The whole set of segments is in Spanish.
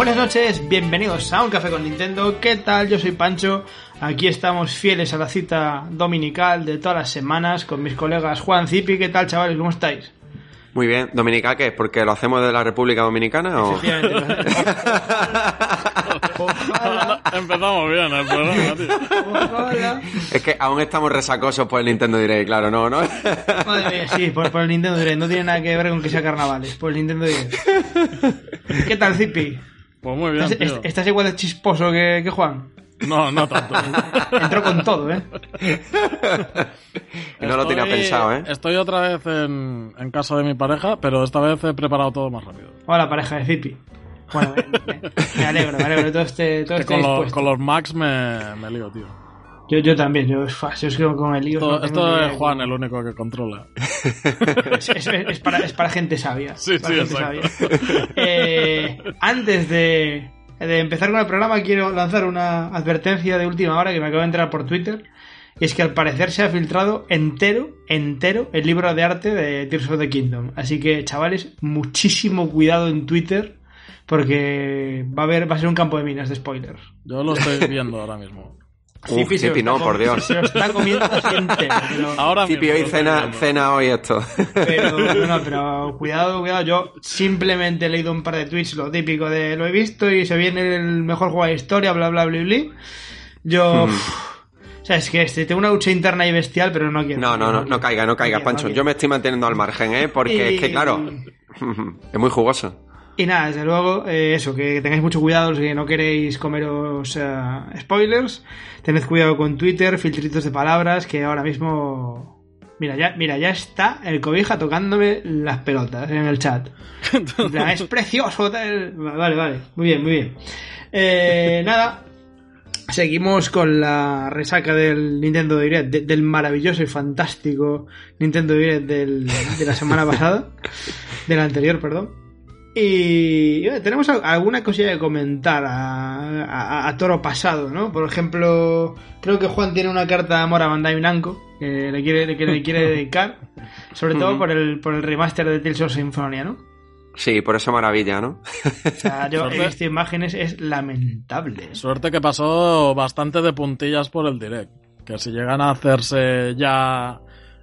Buenas noches, bienvenidos a Un Café con Nintendo. ¿Qué tal? Yo soy Pancho. Aquí estamos fieles a la cita dominical de todas las semanas con mis colegas Juan Zipi. ¿Qué tal, chavales? ¿Cómo estáis? Muy bien. ¿Dominical qué es? ¿Porque lo hacemos de la República Dominicana o...? Ojalá, Empezamos bien el programa, tío. ojalá. Es que aún estamos resacosos por el Nintendo Direct, claro, ¿no? ¿no? Madre mía, sí, por, por el Nintendo Direct. No tiene nada que ver con que sea carnavales. Por el Nintendo Direct. ¿Qué tal, Zipi? Pues muy bien, ¿Estás, tío. estás igual de chisposo que, que Juan? No, no tanto. Entró con todo, ¿eh? no lo tenía pensado, ¿eh? Estoy otra vez en, en casa de mi pareja, pero esta vez he preparado todo más rápido. Hola, pareja de Zipi. Bueno, me, me- me alegro, me alegro. Todo este, todo este con, los- con los Max me, me lío, tío. Yo, yo también, yo, yo es que con el lío. Esto, no es. Juan el único que controla. Es, es- es para, es para gente sabia. Sí, para sí, gente sabia. Eh, antes de, de empezar con el programa, quiero lanzar una advertencia de última hora que me acabo de entrar por Twitter. Y es que al parecer se ha filtrado entero, entero, el libro de arte de Tears of the Kingdom. Así que, chavales, muchísimo cuidado en Twitter. Porque va a haber, va a ser un campo de minas de spoilers. Yo lo estoy viendo ahora mismo. Uf, Zipi Zipi, no, por Dios. Se lo está comiendo así entero. pero- Ahora Zipi, hoy cena, cena hoy esto. Pero, no, no, pero cuidado, cuidado. Yo simplemente he leído un par de tweets, lo típico de lo he visto y se viene el mejor juego de la historia, bla, bla, bla, bla. Yo. Hmm. uff, o sea, es que este, tengo una lucha interna y bestial, pero no quiero. No, no, no, no caiga, no caiga, Pancho. quiero. Yo me estoy manteniendo al margen, ¿eh? Porque es que, claro, es muy jugoso. Y nada, desde luego, eh, eso, que tengáis mucho cuidado si no queréis comeros eh, spoilers. Tened cuidado con Twitter, filtritos de palabras, que ahora mismo. Mira, ya, mira, ya está el cobija tocándome las pelotas en el chat. Es precioso. tal. Vale, vale. Muy bien, muy bien. Eh, nada. Seguimos con la resaca del Nintendo Direct, de- del maravilloso y fantástico Nintendo Direct del- de la semana pasada, del anterior, perdón. Y tenemos al- alguna cosilla que comentar a, a- a toro pasado, ¿no? Por ejemplo, creo que Juan tiene una carta de amor a Bandai Namco que le quiere, que le quiere dedicar, sobre todo por el, por el remaster de Tales of Symphonia, ¿no? Sí, por esa maravilla, ¿no? O sea, yo he visto imágenes, es lamentable. Suerte que pasó bastante de puntillas por el direct. Que si llegan a hacerse ya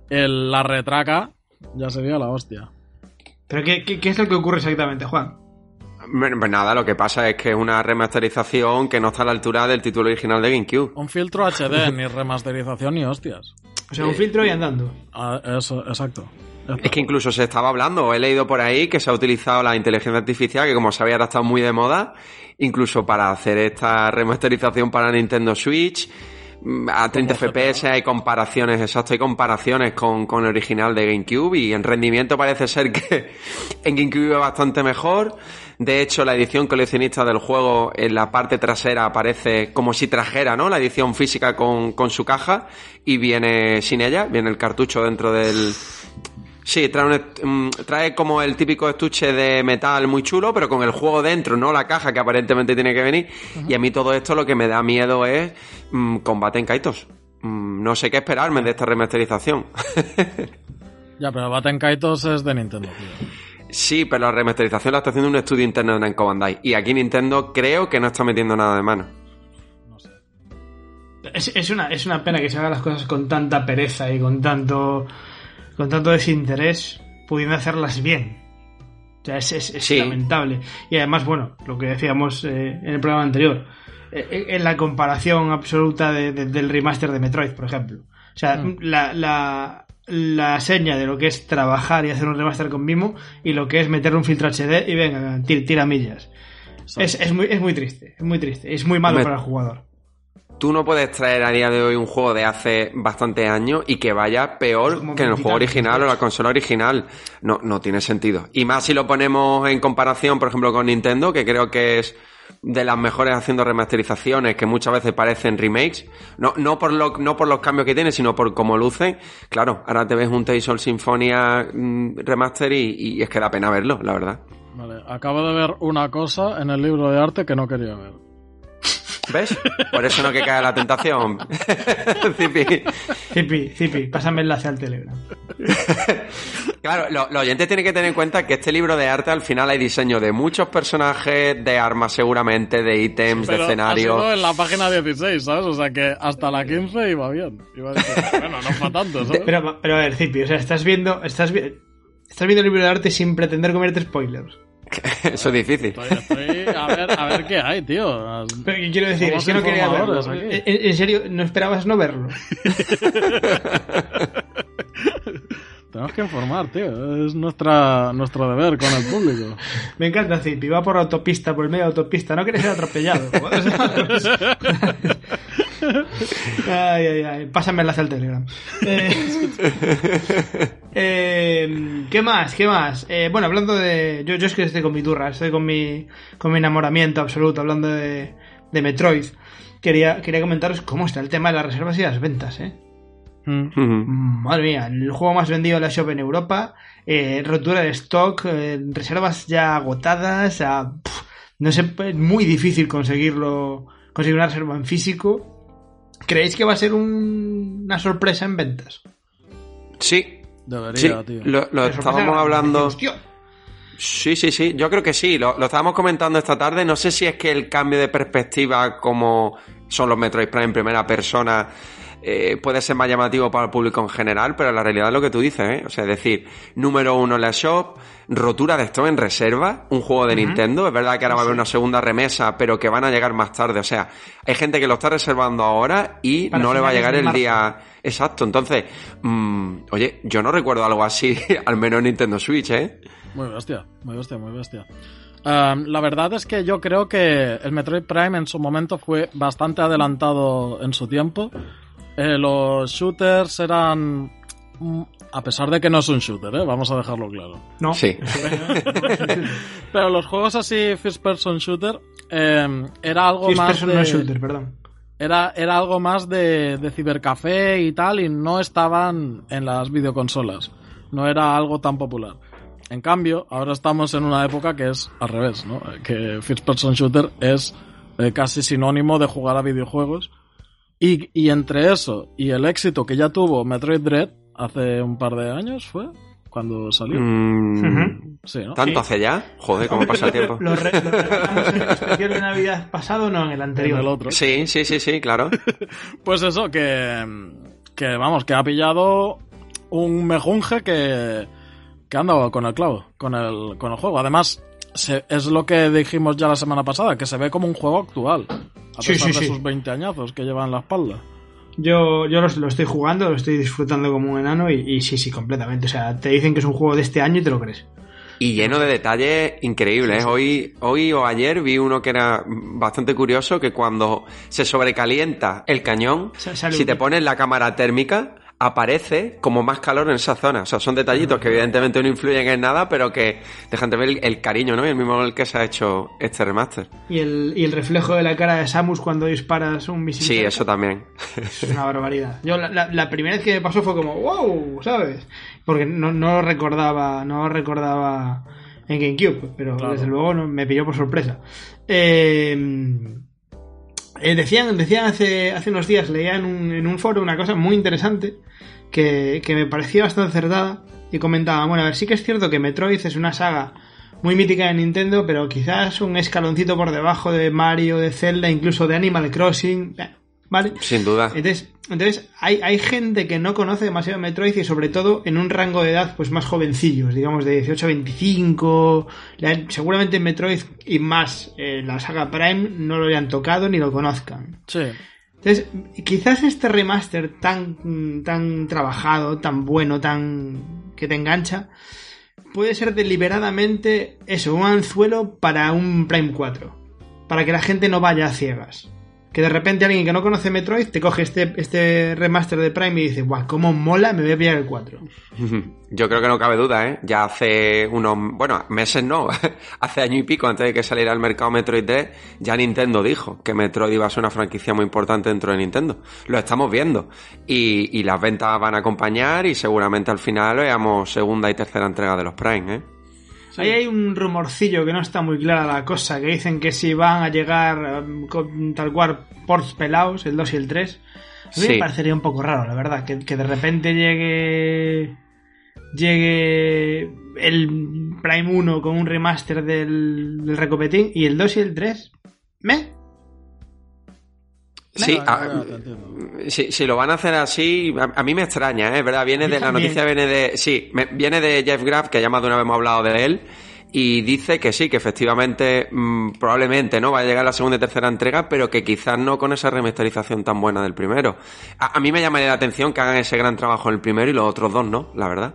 el- la retraca, ya sería la hostia. Pero ¿qué, qué, qué es lo que ocurre exactamente, Juan? Pues nada, lo que pasa es que es una remasterización que no está a la altura del título original de GameCube. Un filtro HD, ni remasterización ni hostias. O sea, un filtro y andando. Ah, eso, exacto. Es que incluso se estaba hablando, he leído por ahí que se ha utilizado la inteligencia artificial, que como sabía ahora está muy de moda, incluso para hacer esta remasterización para Nintendo Switch. Mm, A 30 Como FPS hay comparaciones, exacto, hay comparaciones con, con el original de GameCube y en rendimiento parece ser que en GameCube es bastante mejor. De hecho, la edición coleccionista del juego en la parte trasera aparece como si trajera, ¿no? La edición física con, con su caja y viene sin ella, viene el cartucho dentro del, Sí, trae, un mm, trae como el típico estuche de metal muy chulo, pero con el juego dentro, no la caja que aparentemente tiene que venir. Y a mí todo esto lo que me da miedo es mm, combate en Kaitos. Mm, no sé qué esperarme de esta remasterización. Ya, pero Baten Kaitos es de Nintendo, tío. sí, pero la remasterización la está haciendo un estudio interno de Namco Bandai. Y aquí Nintendo creo que no está metiendo nada de mano. No sé. Es, es una, es una pena que se hagan las cosas con tanta pereza y con tanto, con tanto desinterés, pudiendo hacerlas bien. O sea, es, es- es Sí. lamentable. Y además, bueno, lo que decíamos eh, en el programa anterior, eh, en la comparación absoluta de- de- del remaster de Metroid, por ejemplo. O sea, Mm. la, la, la seña de lo que es trabajar y hacer un remaster con Mimo y lo que es meterle un filtro HD y venga, tira, tira millas. Es, es, muy, es muy triste, es muy triste. Es muy malo para el jugador. Tú no puedes traer a día de hoy un juego de hace bastantes años y que vaya peor que en el juego original o la consola original. No, no tiene sentido. Y más si lo ponemos en comparación, por ejemplo, con Nintendo, que creo que es de las mejores haciendo remasterizaciones que muchas veces parecen remakes. No, no, por, lo, no por los cambios que tiene, sino por cómo luce. Claro, ahora te ves un Tales of Symphonia mm, remaster y, y es que da pena verlo, la verdad. Vale, acabo de ver una cosa en el libro de arte que no quería ver. ¿Ves? Por eso no que cae la tentación. Zipi. Zipi, Zipi, pásame el enlace al Telegram. Claro, lo- los oyentes tienen que tener en cuenta que este libro de arte al final hay diseño de muchos personajes, de armas seguramente, de ítems, de Pero ha escenario. sido en la página 16, ¿sabes? O sea que hasta la 15 iba bien. Iba decir, bueno, no fue tanto, ¿sabes? Pero, pero a ver, Zipi, o sea, estás viendo, estás, vi- estás viendo el libro de arte sin pretender comerte spoilers. Eso es difícil. Estoy, estoy- a, ver, a ver qué hay, tío. Pero ¿qué quiero decir, es que no quería verlo. en serio, ¿no esperabas no verlo? Tenemos que informar, tío. Es nuestra, nuestro deber con el público. Me encanta Zipi, va por autopista, por el medio de autopista, no quieres ser atropellado. Ay, ay, ay, pásame el enlace al Telegram. Eh, eh, ¿Qué más? ¿Qué más? Eh, bueno, hablando de... Yo, yo es que estoy con mi turra, estoy con mi, con mi enamoramiento absoluto, hablando de, de Metroid. Quería, quería comentaros cómo está el tema de las reservas y las ventas, ¿eh? Mm. Madre mía, el juego más vendido en la shop en Europa, eh, rotura de stock, eh, reservas ya agotadas, a- no sé, es muy difícil conseguirlo, conseguir una reserva en físico. ¿Creéis que va a ser un- una sorpresa en ventas? Sí, Debería, sí, tío. lo, estábamos hablando. Sí, sí, sí, yo creo que sí, lo, lo estábamos comentando esta tarde. No sé si es que el cambio de perspectiva, como son los Metroid Prime en primera persona, eh, puede ser más llamativo para el público en general, pero la realidad es lo que tú dices, ¿eh? O sea, es decir, número uno en la shop, rotura de stock en reserva, un juego de Nintendo. Es verdad que ahora va a haber una segunda remesa, pero que van a llegar más tarde. O sea, hay gente que lo está reservando ahora y Para no le va a llegar el marzo. día exacto. Entonces, mm, oye, yo no recuerdo algo así, al menos en Nintendo Switch, ¿eh? Muy bestia, muy bestia, muy bestia. Um, la verdad es que yo creo que el Metroid Prime en su momento fue bastante adelantado en su tiempo. Eh, los shooters eran... mm, A pesar de que no es un shooter, ¿eh? vamos a dejarlo claro. No. Sí. Pero los juegos así, first person shooter, eh, era algo First más person de... no shooter, perdón. Era, era algo más de, de cibercafé y tal, y no estaban en las videoconsolas. No era algo tan popular. En cambio, ahora estamos en una época que es al revés, ¿no? Que First Person Shooter es eh, casi sinónimo de jugar a videojuegos. Y, y entre eso y el éxito que ya tuvo Metroid Dread hace un par de años, ¿fue? Cuando salió. Mm, Ujú. Sí, ¿no? ¿Tanto hace ya? Joder, cómo pasa el tiempo. ¿Lo, re- lo regalamos en el especial de Navidad pasado o no? En el En anterior. el otro. Sí, sí, sí, sí, claro. Pues eso, que, que vamos, que ha pillado un mejunje que, que ha andado con el clavo, con el, con el juego. Además, se- es lo que dijimos ya la semana pasada, que se ve como un juego actual, a Sí, pesar sí, de sí. sus 20 añazos que lleva en la espalda. Yo, yo lo, lo estoy jugando, lo estoy disfrutando como un enano y, y sí, sí, completamente. O sea, te dicen que es un juego de este año y te lo crees. Y lleno de detalles increíbles. Hoy, hoy o ayer vi uno que era bastante curioso, que cuando se sobrecalienta el cañón, si te pones la cámara térmica, aparece como más calor en esa zona. O sea, son detallitos que evidentemente no influyen en nada, pero que dejan de ver el, el cariño, ¿no? Y el mismo el que se ha hecho este remaster. Y el, y el reflejo de la cara de Samus cuando disparas un misil. Sí, eso también. Es una barbaridad. Yo la, la- la primera vez que me pasó fue como, wow, ¿sabes? Porque no, no lo recordaba, no recordaba en GameCube, pero Claro. desde luego no- me pilló por sorpresa. Eh, eh, decían, decían hace, hace unos días, leía en un, en un foro una cosa muy interesante que, que me parecía bastante acertada y comentaba, bueno, a ver, sí que es cierto que Metroid es una saga muy mítica de Nintendo, pero quizás un escaloncito por debajo de Mario, de Zelda, incluso de Animal Crossing. Eh, ¿Vale? Sin duda. Entonces, entonces hay, hay gente que no conoce demasiado Metroid y sobre todo en un rango de edad pues más jovencillos, digamos de 18 a 25. Le han- seguramente Metroid y más eh, la saga Prime no lo hayan tocado ni lo conozcan. Sí. Entonces, quizás este remaster tan, tan trabajado, tan bueno, tan que te engancha, puede ser deliberadamente eso, un anzuelo para un Prime 4. Para que la gente no vaya a ciegas. Que de repente alguien que no conoce Metroid te coge este, este remaster de Prime y dice, guau, cómo mola, me voy a pillar el 4. Yo creo que no cabe duda, ¿eh? Ya hace unos, bueno, meses no, hace año y pico antes de que saliera al mercado Metroid 3, ya Nintendo dijo que Metroid iba a ser una franquicia muy importante dentro de Nintendo. Lo estamos viendo. Y, y las ventas van a acompañar y seguramente al final veamos segunda y tercera entrega de los Prime, ¿eh? Ahí hay un rumorcillo que no está muy clara la cosa, que dicen que si van a llegar um, con tal cual ports pelados, el 2 y el 3. A mí Sí. me parecería un poco raro, la verdad, que, que de repente llegue llegue el Prime 1 con un remaster del, del Recopetín y el 2 y el 3. ¿Me? Sí, Ya, a- ya, te entiendo. si, si lo van a hacer así, a, a mí me extraña, ¿eh? Es verdad, viene de la noticia, viene de, sí, me- viene de Jeff Graff, que ya más de una vez hemos hablado de él, y dice que sí, que efectivamente, mm, probablemente, ¿no? Va a llegar la segunda y tercera entrega, pero que quizás no con esa remasterización tan buena del primero. A, a mí me llamaría la atención que hagan ese gran trabajo en el primero y los otros dos no, la verdad.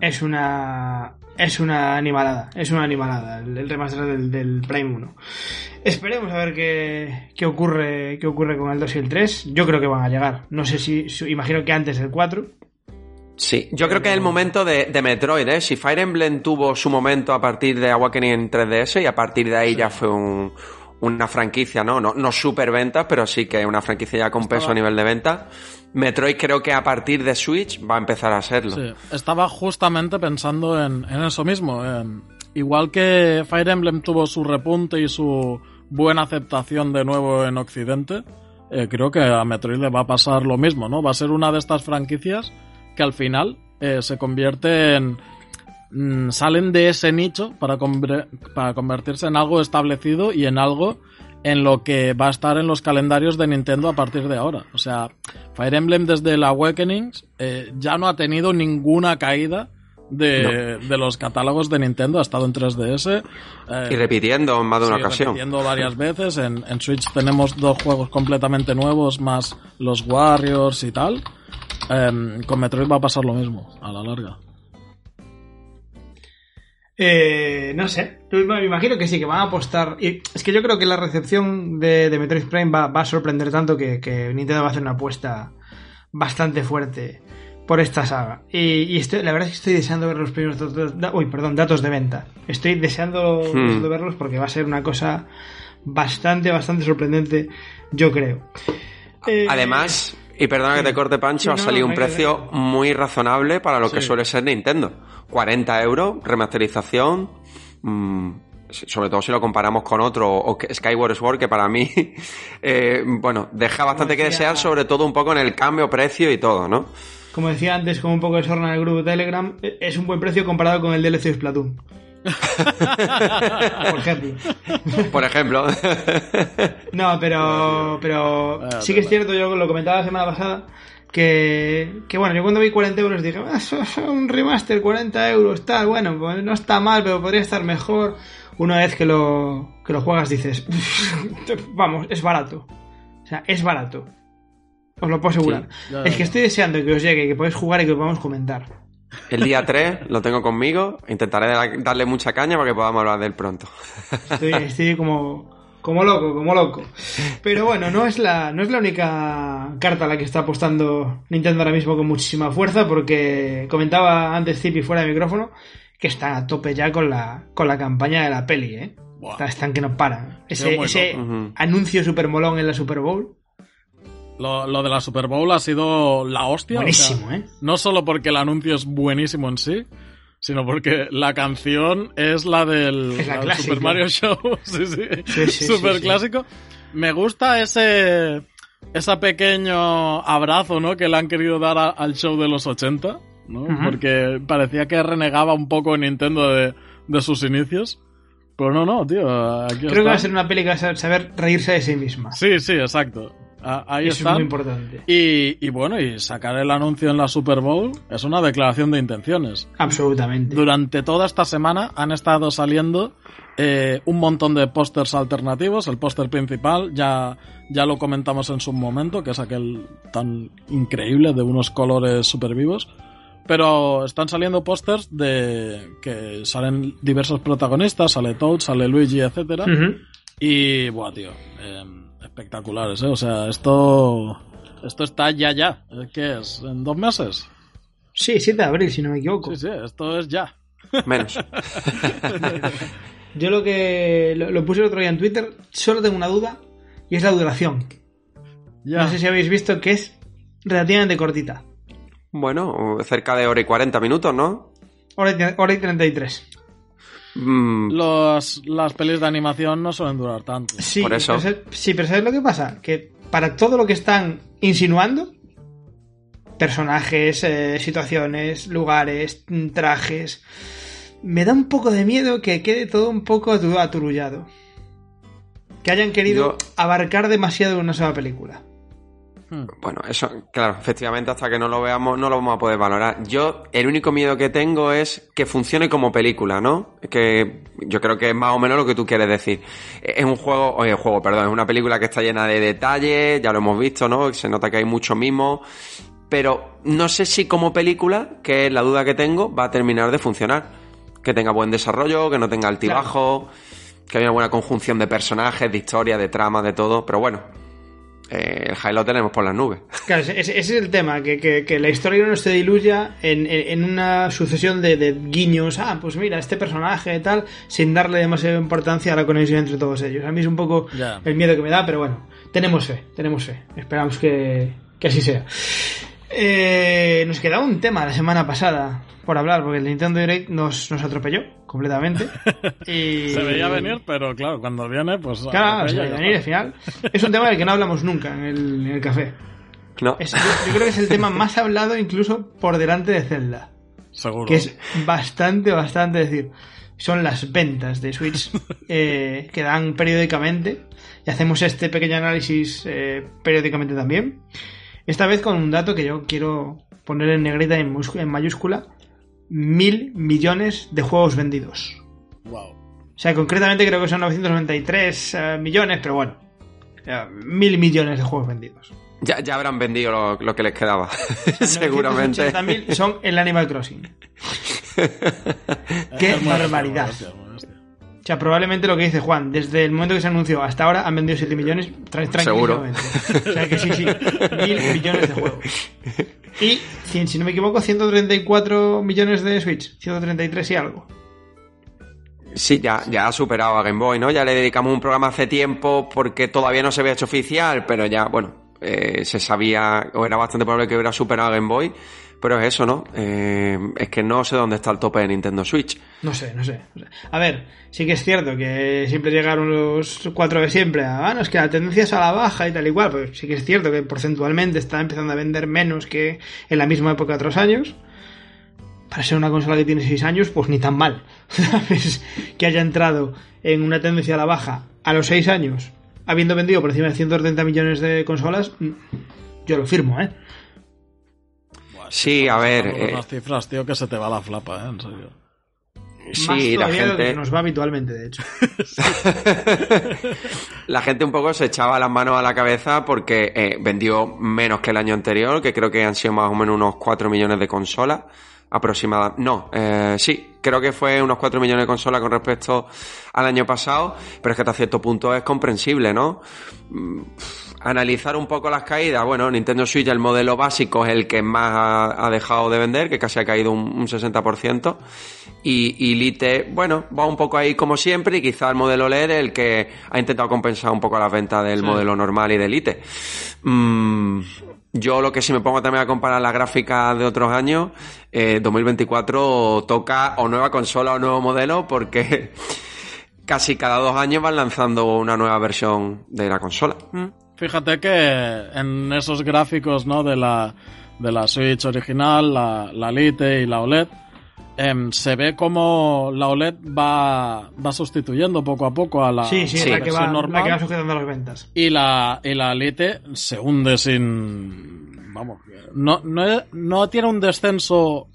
Es una. Es una animalada. Es una animalada. El, el remaster del, del Prime 1. Esperemos a ver qué, qué ocurre. qué ocurre con el 2 y el 3. Yo creo que van a llegar. No sé si. imagino que antes del 4. Sí, yo creo que es el momento de, de Metroid, ¿eh? Si Fire Emblem tuvo su momento a partir de Awakening en 3DS y a partir de ahí ya fue un- una franquicia, ¿no? ¿no? No super ventas, pero sí que una franquicia ya con peso a nivel de venta. Metroid creo que a partir de Switch va a empezar a serlo. Sí, estaba justamente pensando en, en eso mismo. en- igual que Fire Emblem tuvo su repunte y su buena aceptación de nuevo en Occidente, eh, creo que a Metroid le va a pasar lo mismo, ¿no? Va a ser una de estas franquicias que al final eh, se convierte en... mm, salen de ese nicho para, para convertirse en algo establecido y en algo en lo que va a estar en los calendarios de Nintendo a partir de ahora. O sea, Fire Emblem desde el Awakenings eh, ya no ha tenido ninguna caída de, de los catálogos de Nintendo, ha estado en 3DS. eh, Y repitiendo en más de una sí, ocasión. repitiendo varias veces. En, en Switch tenemos dos juegos completamente nuevos, más los Warriors y tal. Em, con Metroid va a pasar lo mismo, a la larga. Eh, no sé. Me imagino que sí, que van a apostar. Y es que yo creo que la recepción de, de Metroid Prime va, va a sorprender tanto que, que Nintendo va a hacer una apuesta bastante fuerte por esta saga. Y, y estoy, la verdad es que estoy deseando ver los primeros datos, da- uy, perdón, datos de venta. Estoy deseando, Hmm. deseando verlos porque va a ser una cosa bastante, bastante sorprendente, yo creo. Eh, Además, y perdona que te corte Pancho, Sí, ha salido no, un precio muy razonable para lo que suele ser Nintendo. 40 euros, remasterización. mm, sobre todo si lo comparamos con otro, o Skyward Sword, que para mí, eh, bueno, deja bastante que desear, sobre todo un poco en el cambio, precio y todo, ¿no? Como decía antes, con un poco de sorna en el grupo de Telegram, e- es un buen precio comparado con el DLC Splatoon. Por ejemplo. Por ejemplo. No, pero, pero Ah, sí que es cierto, yo lo comentaba la semana pasada, que, que bueno, yo cuando vi 40 euros dije, "Ah, eso es un remaster, 40 euros, tal, bueno, pues no está mal, pero podría estar mejor. Una vez que lo, que lo juegas dices, vamos, es barato. O sea, es barato. Os lo puedo asegurar. Sí, es que estoy deseando que os llegue, que podáis jugar y que lo podamos comentar. El día 3 lo tengo conmigo. Intentaré da- darle mucha caña para que podamos hablar de él pronto. Estoy, estoy como, como loco, como loco. Pero bueno, no es, la, no es la única carta a la que está apostando Nintendo ahora mismo con muchísima fuerza, porque comentaba antes Zipi fuera de micrófono que están a tope ya con la, con la campaña de la peli, ¿eh? Están, que no paran. Ese, anuncio super molón en la Super Bowl, Lo, lo de la Super Bowl ha sido la hostia. o sea, buenísimo, ¿eh? no solo porque el anuncio es buenísimo en sí, sino porque la canción es la del, Es la del clásica. Super Mario Show. sí, sí. Sí, sí, Super sí, clásico. Me gusta ese, ese pequeño abrazo ¿no? que le han querido dar a- al show de los 80, ¿no? Porque parecía que renegaba un poco Nintendo de, de sus inicios. Pero no, no, tío. Aquí Creo que va a ser una peli que va a saber reírse de sí misma. Sí, sí, exacto. Ah, Ahí Eso está. es muy importante. Y, y bueno, y sacar el anuncio en la Super Bowl es una declaración de intenciones. Absolutamente. Durante toda esta semana han estado saliendo eh, un montón de pósters alternativos. El póster principal ya, ya lo comentamos en su momento, que es aquel tan increíble de unos colores super vivos. Pero están saliendo pósters de que salen diversos protagonistas, sale Toad, sale Luigi, etcétera. Y, buah, tío, eh, espectaculares, ¿eh? O sea, esto, esto está ya, ya. ¿Qué es? ¿En dos meses? Sí, 7 de abril, si no me equivoco. Sí, sí, esto es ya. Menos. Yo lo que lo, lo puse el otro día en Twitter, solo tengo una duda, y es la duración. Ya. No sé si habéis visto que es relativamente cortita. Bueno, cerca de hora y 40 minutos, ¿no? Hora y, hora y 33. Mm, Los, las pelis de animación no suelen durar tanto. Sí, Por eso. Pero, ¿sabes- sí, pero ¿sabes lo que pasa? Que para todo lo que están insinuando, personajes, eh, situaciones, lugares, mm, trajes, me da un poco de miedo que quede todo un poco atu- aturullado. Que hayan querido Yo- abarcar demasiado en una sola película. Hmm. Bueno, eso, claro, efectivamente, hasta que no lo veamos, no lo vamos a poder valorar. Yo, el único miedo que tengo es que funcione como película, ¿no? Que yo creo que es más o menos lo que tú quieres decir. Es un juego, oye, juego, perdón, es una película que está llena de detalles, ya lo hemos visto, ¿no? Se nota que hay mucho mimo. Pero no sé si como película, que es la duda que tengo, va a terminar de funcionar. Que tenga buen desarrollo, que no tenga altibajo, que haya una buena conjunción de personajes, de historia, de trama, de todo. Pero bueno, eh, el high lo tenemos por las nubes. Claro, ese, ese es el tema, que, que- que la historia no se diluya en, en- en una sucesión de, de guiños. Ah, pues mira, este personaje y tal, sin darle demasiada importancia a la conexión entre todos ellos. A mí es un poco Ya. el miedo que me da, pero bueno, tenemos fe, tenemos fe. Esperamos que, que así sea. Eh, nos quedaba un tema la semana pasada por hablar, porque el Nintendo Direct nos, nos atropelló completamente. Y... Se veía venir, pero claro, cuando viene, pues... Claro, se veía venir al final. Es un tema del que no hablamos nunca en el, en el café. No, Es- yo, yo creo que es el tema más hablado incluso por delante de Zelda. Seguro. Que es bastante, bastante decir. Son las ventas de Switch eh, que dan periódicamente. Y hacemos este pequeño análisis eh, periódicamente también. Esta vez con un dato que yo quiero poner en negrita y en mayúscula. Mil millones de juegos vendidos. Wow. O sea, concretamente creo que son 993 eh, millones, pero bueno. mil millones de juegos vendidos. ya, ya habrán vendido lo, lo que les quedaba. Seguramente. 980.000 son el Animal Crossing. Qué barbaridad. O sea, probablemente lo que dice Juan, desde el momento que se anunció hasta ahora han vendido 7 millones tra- Seguro. O sea que sí, sí, mil millones de juegos. Y, si no me equivoco, 134 millones de Switch. 133 y algo. Sí, ya, ya ha superado a Game Boy, ¿no? Ya le dedicamos un programa hace tiempo porque todavía no se había hecho oficial, pero ya, bueno, eh, se sabía, o era bastante probable que hubiera superado a Game Boy. Pero es eso, ¿no? Eh, es que no sé dónde está el tope de Nintendo Switch. No sé, no sé. A ver, sí que es cierto que siempre llegaron los cuatro de siempre. a, Ah, no, es que la tendencia es a la baja y tal y cual. Pues sí que es cierto que porcentualmente está empezando a vender menos que en la misma época de otros años. Para ser una consola que tiene 6 años, pues ni tan mal. Que haya entrado en una tendencia a la baja a los 6 años, habiendo vendido por encima de 130 millones de consolas, mm, yo lo firmo, ¿eh? Sí, a ver, Con eh, unas cifras, tío, que se te va la flapa, ¿eh? En serio. Más Sí, la de lo que gente, nos va habitualmente, de hecho. la gente un poco se echaba las manos a la cabeza porque eh, vendió menos que el año anterior, que creo que han sido más o menos unos 4 millones de consolas aproximadamente. No, eh, sí, creo que fue unos 4 millones de consolas con respecto al año pasado, pero es que hasta cierto punto es comprensible, ¿no? Analizar un poco las caídas, bueno, Nintendo Switch, el modelo básico es el que más ha, ha dejado de vender, que casi ha caído un, un 60%, y, y Lite, bueno, va un poco ahí como siempre, y quizá el modelo LED es el que ha intentado compensar un poco las ventas del Sí. modelo normal y de Lite. Mm, yo lo que si me pongo también a comparar las gráficas de otros años, eh, 2024 toca o nueva consola o nuevo modelo porque casi cada dos años van lanzando una nueva versión de la consola. Mm. Fíjate que en esos gráficos, ¿no? De la, de la Switch original, la, la Lite y la OLED, em, se ve como la OLED va, va sustituyendo poco a poco a la, Sí, la, que va, versión normal. la que va sujetando las ventas. Y la, y la Lite se hunde sin. Vamos, no, no, no tiene un descenso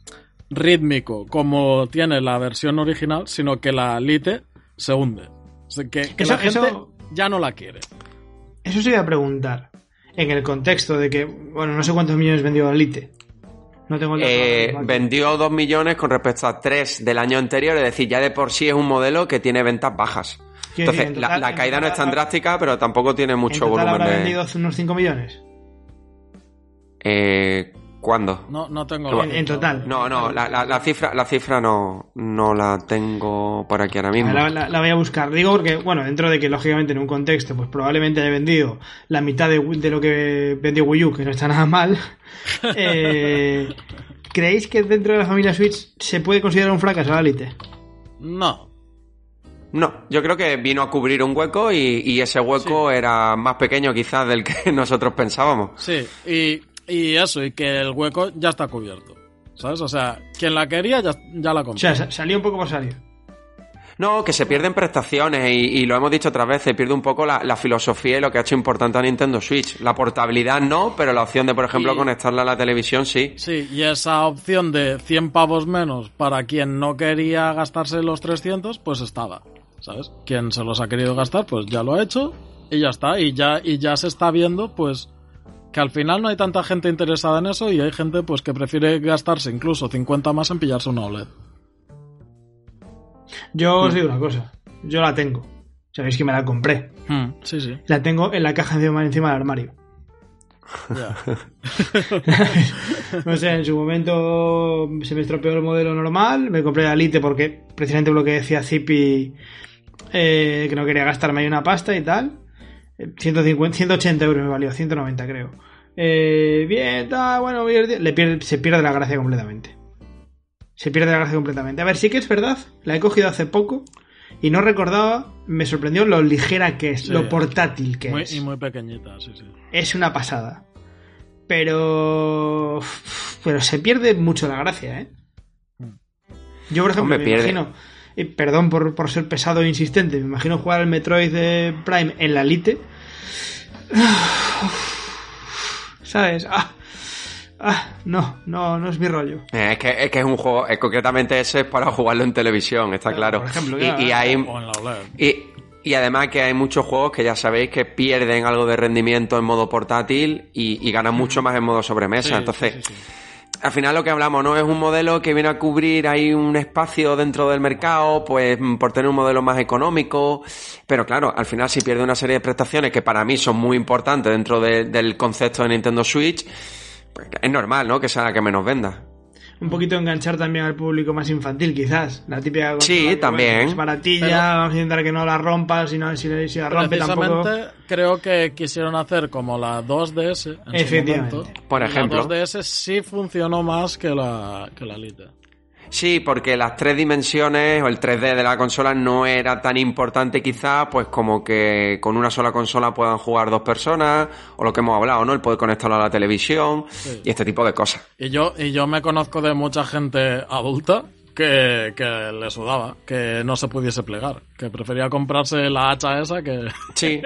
rítmico como tiene la versión original, sino que la Lite se hunde. O sea, que, que Eso- la gente eso- ya no la quiere. Eso se iba a preguntar. En el contexto de que, bueno, no sé cuántos millones vendió la Lite. No tengo el Eh, vendió 2 millones con respecto a 3 del año anterior, es decir, ya de por sí es un modelo que tiene ventas bajas. Entonces, en la- total- la, en caída no es tan drástica, pero tampoco tiene mucho en total volumen habrá de... vendido unos 5 millones. Eh, ¿Cuándo? No, no tengo. En- la en total. No, no, la, la- la cifra, la cifra no, no la tengo por aquí ahora mismo. La, la- la voy a buscar. Digo porque, bueno, dentro de que lógicamente en un contexto, pues probablemente haya vendido la mitad de, de lo que vendió Wii U, que no está nada mal. eh, ¿Creéis que dentro de la familia Switch se puede considerar un fracaso la Lite? No. No, yo creo que vino a cubrir un hueco y, y ese hueco era más pequeño quizás del que nosotros pensábamos. Sí, y, y eso, y que el hueco ya está cubierto. ¿Sabes? O sea, quien la quería ya, ya la O compró. sea, sa- salió un poco por salir. No, que se pierden prestaciones y, y lo hemos dicho otras veces, pierde un poco la, la filosofía y lo que ha hecho importante a Nintendo Switch. La portabilidad no, pero la opción de, por ejemplo, Y- conectarla a la televisión sí. Sí, y esa opción de 100 pavos menos para quien no quería gastarse los 300, pues estaba, ¿sabes? Quien se los ha querido gastar, pues ya lo ha hecho y ya está. Y ya, y ya se está viendo, pues, que al final no hay tanta gente interesada en eso y hay gente, pues, que prefiere gastarse incluso 50 más en pillarse una OLED. Yo os digo una cosa. Yo la tengo. Sabéis que me la compré. Hmm, sí, sí. La tengo en la caja encima, encima del armario. ya. no sé, en su momento se me estropeó el modelo normal, me compré la Lite porque precisamente lo que decía Zipi, eh, que no quería gastarme ahí una pasta y tal. Eh, 150, 180 euros me valió, 190 creo. Eh, bien, está, bueno, le pierde- se pierde la gracia completamente. Se pierde la gracia completamente. A ver, sí que es verdad, la he cogido hace poco y no recordaba, me sorprendió lo ligera que es, Sí. lo portátil que Muy- es y muy pequeñita, sí, sí. es una pasada. Pero. Pero se pierde mucho la gracia, ¿eh? Yo, por ejemplo, Hombre, me pierde. imagino. Y perdón por, por ser pesado e insistente. Me imagino jugar al Metroid de Prime en la Lite. ¿Sabes? Ah, ah, no, no, no es mi rollo. Eh, es, que, es que es un juego, eh, concretamente ese es para jugarlo en televisión, está claro. por ejemplo, y, claro. y hay, O en la OLED. y, y además que hay muchos juegos que ya sabéis que pierden algo de rendimiento en modo portátil y, y ganan mucho más en modo sobremesa. Sí, Entonces, sí, sí, sí. Al final lo que hablamos, ¿no? Es un modelo que viene a cubrir ahí un espacio dentro del mercado, pues mm, por tener un modelo más económico. Pero claro, al final si pierde una serie de prestaciones que para mí son muy importantes dentro de- del concepto de Nintendo Switch, pues es normal, ¿no? Que sea la que menos venda. Un poquito enganchar también al público más infantil, quizás. La típica. Sí, que, también. bueno, es baratilla, Pero- vamos a intentar que no la rompas, si, no, si, si la rompe tampoco. Precisamente creo que quisieron hacer como la 2DS en su Efectivamente. momento. Por ejemplo. La 2DS sí funcionó más que la, que la Lite. Sí, porque las tres dimensiones o el 3D de la consola no era tan importante quizás, pues como que con una sola consola puedan jugar dos personas, o lo que hemos hablado, ¿no? El poder conectarlo a la televisión Sí. y este tipo de cosas. Y yo, y yo me conozco de mucha gente adulta que, que le sudaba, que no se pudiese plegar, que prefería comprarse la hacha esa que... Sí.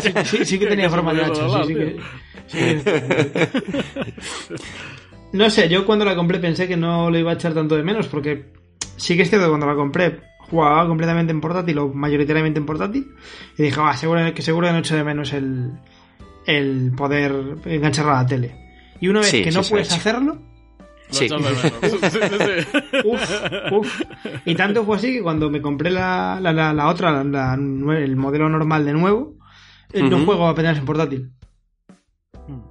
Sí, sí, sí que tenía forma de hacha, sí, que-. No sé, yo cuando la compré pensé que no lo iba a echar tanto de menos, porque sí que es cierto que cuando la compré jugaba completamente en portátil o mayoritariamente en portátil, y dije, ah, seguro que seguro que no echo de menos el, el poder engancharla a la tele. Y una vez Sí, que sí no puedes hacerlo, Lo Sí. Uf, uf. Y tanto fue así que cuando me compré la, la, la- la otra, la- la nue- el modelo normal de nuevo, eh, no juego apenas en portátil.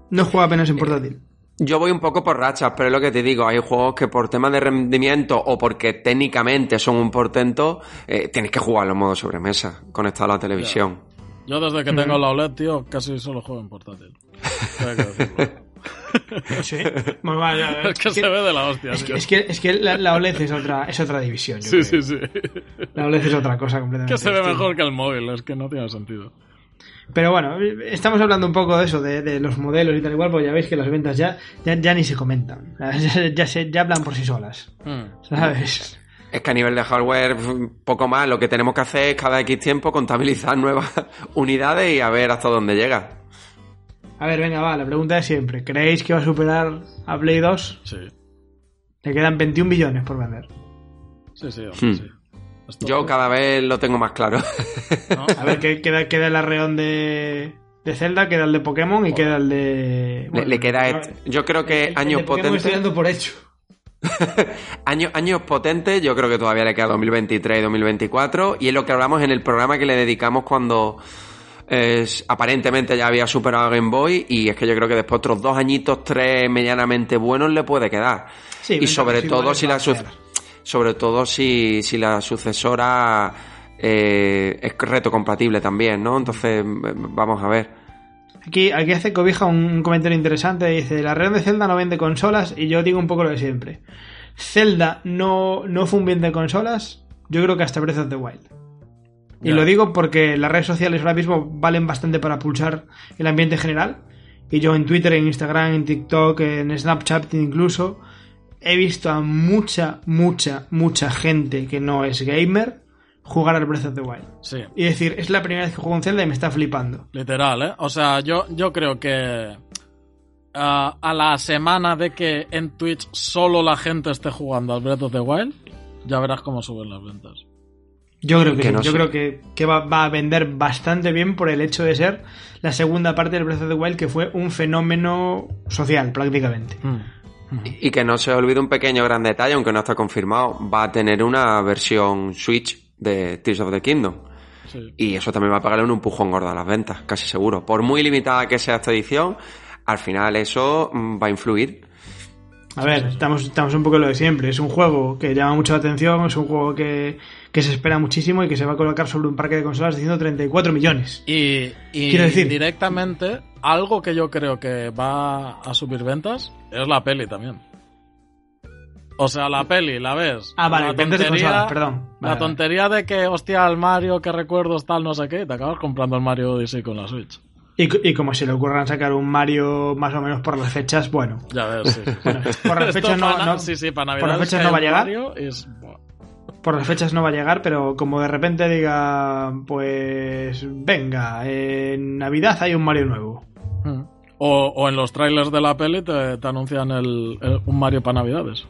No juego apenas en portátil. Yo voy un poco por rachas, pero es lo que te digo, hay juegos que por temas de rendimiento o porque técnicamente son un portento, eh, tienes que jugarlo en modo sobremesa, conectado a la televisión. Yo desde que tengo la OLED, tío, casi solo juego en portátil. Sí. Bueno, vaya, Es que se ve de la hostia, es que, es que, es que la, la OLED es otra, es otra división. yo Sí, creo. sí, sí. La OLED es otra cosa completamente. Que se ve distinta. mejor que el móvil, es que no tiene sentido. Pero bueno, estamos hablando un poco de eso, de, de los modelos y tal igual, pues ya veis que las ventas ya, ya, ya ni se comentan. Ya, ya, se, ya hablan por sí solas. Mm. ¿Sabes? Es que a nivel de hardware, poco más. Lo que tenemos que hacer es cada X tiempo contabilizar nuevas unidades y a ver hasta dónde llega. A ver, venga, va, la pregunta de siempre. ¿Creéis que va a superar a Play 2? Sí, Le quedan 21 billones por vender. sí, sí. hombre, Hmm. sí. Yo cada vez lo tengo más claro. ¿no? A ver, que- queda, queda el arreón de, de Zelda, queda el de Pokémon y queda el de... Le, le queda no, este. Yo creo que el- el años de Pokémon estoy potentes. dando por hecho. Años, años potentes, yo creo que todavía le queda 2023 y 2024. Y es lo que hablamos en el programa que le dedicamos cuando eh, aparentemente ya había superado a Game Boy. Y es que yo creo que después otros dos añitos, tres medianamente buenos le puede quedar. Sí, y sobre todo si la su- hacer. Sobre todo si, si la sucesora eh, es retrocompatible también, ¿no? Entonces, eh, vamos a ver. Aquí, aquí hace Cobija un, comentario interesante. Dice, el arreón de Zelda no vende consolas y yo digo un poco lo de siempre. Zelda no, no fue un bien de consolas, yo creo que hasta Breath of the Wild. Y lo digo porque las redes sociales ahora mismo valen bastante para pulsar el ambiente general. Y yo en Twitter, en Instagram, en TikTok, en Snapchat incluso, he visto a mucha, mucha, mucha gente que no es gamer jugar al Breath of the Wild. Sí, Y decir, es la primera vez que juego en Zelda y me está flipando. literal, ¿eh? O sea, yo, yo creo que ah, a la semana de que en Twitch solo la gente esté jugando al Breath of the Wild, ya verás cómo suben las ventas. Yo creo que, Que sí, no yo sé. creo que, que va, va a vender bastante bien por el hecho de ser la segunda parte del Breath of the Wild que fue un fenómeno social prácticamente. Mm. Y que no se olvide un pequeño gran detalle, aunque no está confirmado, va a tener una versión Switch de Tears of the Kingdom. Sí. Y eso también va a pagarle un empujón gordo a las ventas, casi seguro. Por muy limitada que sea esta edición, al final eso mm, va a influir. A ver, estamos, estamos un poco lo de siempre. Es un juego que llama mucho la atención, es un juego que, que se espera muchísimo y que se va a colocar sobre un parque de consolas de 134 millones. Y, y Quiero decir- directamente, algo que yo creo que va a subir ventas es la peli también. O sea, la peli, la ves. Ah, vale, la ventas de perdón. La tontería de que, hostia, el Mario, que recuerdos, tal, no sé qué, te acabas comprando el Mario Odyssey con la Switch. Y, y como se le ocurran sacar un Mario más o menos por las fechas, bueno. Ya ves, sí. Bueno, por las fechas no, no- sí, sí, para por las fechas no va a llegar. Mario es- buah. Por las fechas no va a llegar, pero como de repente diga, pues venga, en Navidad hay un Mario nuevo. Mm. O, o en los trailers de la peli te, te anuncian el, el- un Mario para Navidades.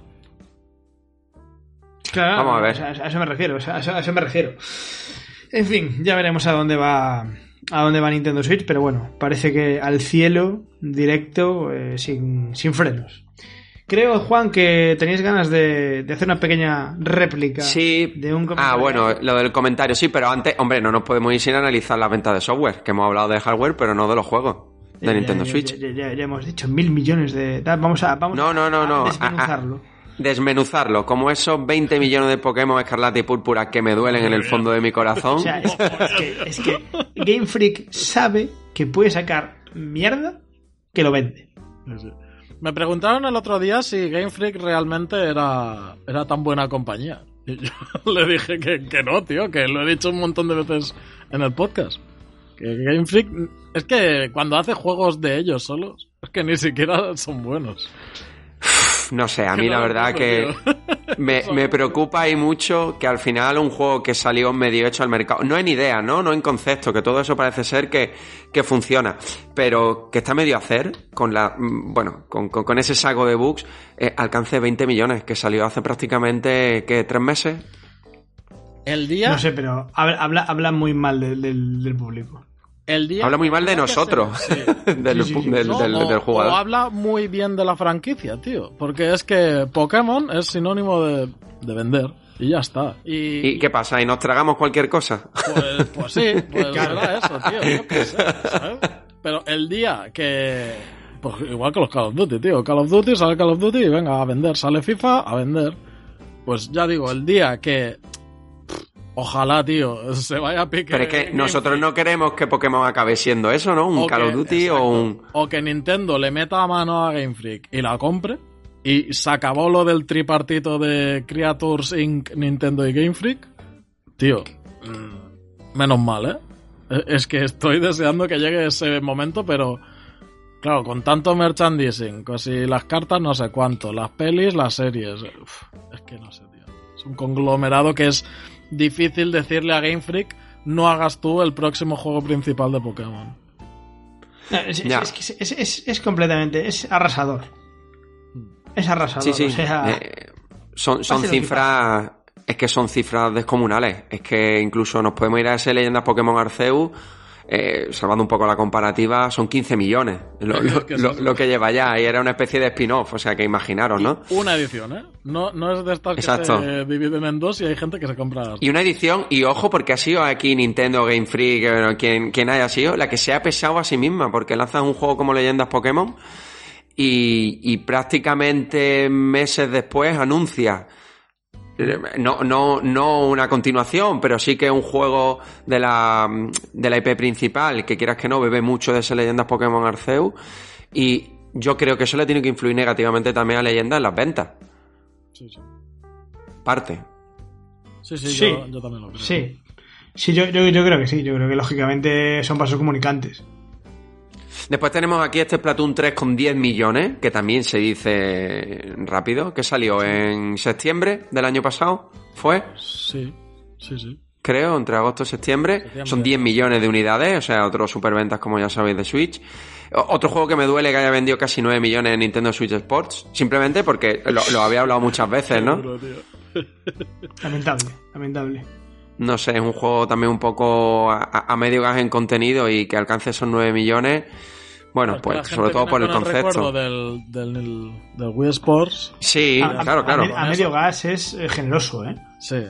Claro, Vamos a ver. A, a eso me refiero, eso, a eso me refiero. En fin, ya veremos a dónde va a dónde va Nintendo Switch, pero bueno, parece que al cielo directo eh, sin, sin frenos. Creo, Juan, que teníais ganas de, de hacer una pequeña réplica Sí. de un Ah, comentario. bueno, lo del comentario, sí, pero antes, hombre, no nos podemos ir sin analizar la venta de software, que hemos hablado de hardware, pero no de los juegos de Ya, Nintendo ya, Switch. Ya, ya- ya hemos dicho mil millones de. Vamos a, vamos No, no, no, a no. desmenuzarlo. Desmenuzarlo, como esos 20 millones de Pokémon escarlata y púrpura que me duelen en el fondo de mi corazón. O sea, es, es que, es que Game Freak sabe que puede sacar mierda que lo vende. Me preguntaron el otro día si Game Freak realmente era, era tan buena compañía. Y yo le dije que, que no, tío, que lo he dicho un montón de veces en el podcast. Que Game Freak es que cuando hace juegos de ellos solos, es que ni siquiera son buenos. No sé, a mí la verdad que me, me preocupa y mucho que al final un juego que salió medio hecho al mercado, no en idea, ¿no? No en concepto, que todo eso parece ser que, que funciona, pero que está medio a hacer con la, mm, bueno, con, con- con ese saco de bugs, eh, alcance 20 millones, que salió hace prácticamente, ¿qué? ¿Tres meses? El día, No sé, pero habla, habla, muy mal del público. El día Habla muy mal de nosotros, se- sí. del, Sí, sí, sí. del- No, del- o, del o jugador. habla muy bien de la franquicia, tío. Porque es que Pokémon es sinónimo de, de vender. Y ya está. Y, ¿Y qué pasa? ¿Y nos tragamos cualquier cosa? Pues, pues sí, pues era eso, tío. Yo qué sé, ¿sabes? Pero el día que. Pues igual que los Call of Duty, tío. Call of Duty, sale Call of Duty y venga a vender. Sale FIFA a vender. Pues ya digo, el día que. Ojalá, tío, se vaya a pique. Pero es que nosotros no queremos que Pokémon acabe siendo eso, ¿no? Un o Call of Duty exacto, o un... O que Nintendo le meta a mano a Game Freak y la compre. Y se acabó lo del tripartito de Creators Inc., Nintendo y Game Freak. Tío, mm, menos mal, ¿eh? Eh, Es que estoy deseando que llegue ese momento, pero claro, con tanto merchandising, casi las cartas no sé cuánto, las pelis, las series. uf, es que no sé, tío. Es un conglomerado que es difícil decirle a Game Freak no hagas tú el próximo juego principal de Pokémon. No, Es, es- Ya. es que es- es- es- es completamente, es arrasador. Es arrasador. Sí, sí. O sea, eh, son son cifras. Es que son cifras descomunales. Es que incluso nos podemos ir a ese Leyendas Pokémon Arceus. Eh, salvando un poco la comparativa, son 15 millones lo, lo- que lo- lo que lleva ya. Y era una especie de spin-off, o sea que imaginaros, ¿no? Una edición, ¿eh? No, no es de estas que Exacto. se dividen en dos y hay gente que se compra. Y una edición, y ojo, porque ha sido aquí Nintendo, Game Freak, eh, quien, quien haya sido, la que se ha pesado a sí misma, porque lanzan un juego como Leyendas Pokémon y, y prácticamente meses después anuncia. No, no, no una continuación, pero sí que un juego de la, de la IP principal, que quieras que no, bebe mucho de ese Leyendas Pokémon Arceus. Y yo creo que eso le tiene que influir negativamente también a Leyendas en las ventas. Sí, sí. Parte. Sí, sí, Sí. Yo, yo también lo creo. sí. Sí, yo, yo, yo creo que sí. Yo creo que lógicamente son pasos comunicantes. Después tenemos aquí este Splatoon 3 con 10 millones, que también se dice rápido, que salió en septiembre del año pasado, fue, Sí, sí, sí. creo, entre agosto y septiembre. Septiembre. Son 10 millones de unidades, o sea, otros superventas como ya sabéis de Switch. Otro juego que me duele que haya vendido casi 9 millones en Nintendo Switch Sports, simplemente porque lo, lo había hablado muchas veces, ¿no? Lamentable, lamentable. No sé, es un juego también un poco a, a- a medio gas en contenido y que alcance esos 9 millones. Bueno, pues sobre todo por el con concepto. recuerdo del, del, del Wii Sports. Sí, A- claro, a, claro. a medio gas es eh, generoso, ¿eh? Sí.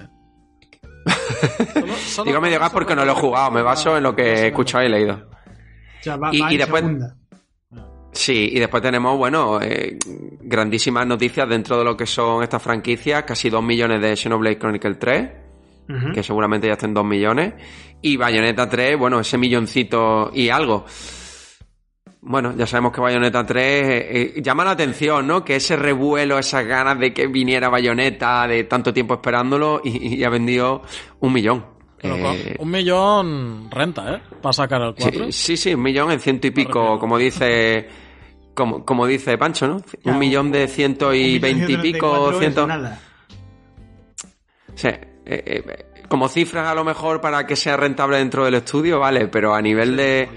Solo- solo Digo medio gas porque no lo he jugado, me baso en lo que he escuchado y leído. O sea, va, Y- va y después- segunda. Sí, y después tenemos, bueno, eh, grandísimas noticias dentro de lo que son estas franquicias, casi 2 millones de Xenoblade Chronicle 3, Ujú. que seguramente ya estén 2 millones, y Bayonetta 3, bueno, ese milloncito y algo. Bueno, ya sabemos que Bayonetta 3 eh, eh, llama la atención, ¿no? Que ese revuelo, esas ganas de que viniera Bayonetta de tanto tiempo esperándolo y, y ha vendido un millón. Pero Eh, un millón renta, ¿eh? Para sacar el 4. Sí, sí, sí, un millón en ciento y pico, como dice, como, como dice Pancho, ¿no? Ya, un millón de ciento y veinte y pico, 134 es ciento. nada. Sí, eh, eh, como cifras a lo mejor para que sea rentable dentro del estudio, vale, pero a nivel de,